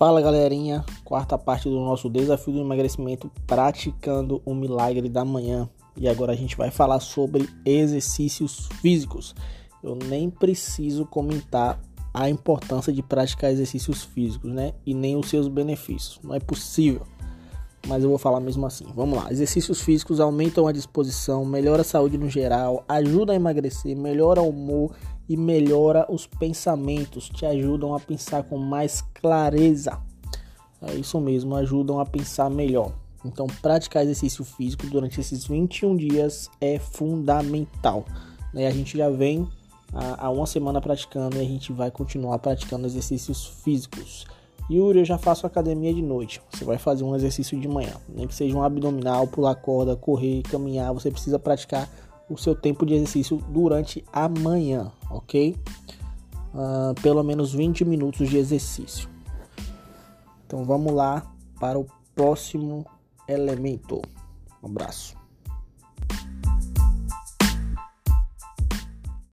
Fala galerinha, quarta parte do nosso desafio do emagrecimento praticando o milagre da manhã. E agora a gente vai falar sobre exercícios físicos. Eu nem preciso comentar a importância de praticar exercícios físicos, né? E nem os seus benefícios. Não é possível. Mas eu vou falar mesmo assim. Vamos lá. Exercícios físicos aumentam a disposição, melhora a saúde no geral, ajuda a emagrecer, melhora o humor e melhora os pensamentos, te ajudam a pensar com mais clareza. É isso mesmo, ajudam a pensar melhor. Então, praticar exercício físico durante esses 21 dias é fundamental. Né? A gente já vem há uma semana praticando e a gente vai continuar praticando exercícios físicos. Yuri, eu já faço academia de noite. Você vai fazer um exercício de manhã, nem que seja um abdominal, pular corda, correr, caminhar. Você precisa praticar o seu tempo de exercício durante a manhã, ok? Uh, pelo menos 20 minutos de exercício. Então vamos lá para o próximo elemento. Um abraço.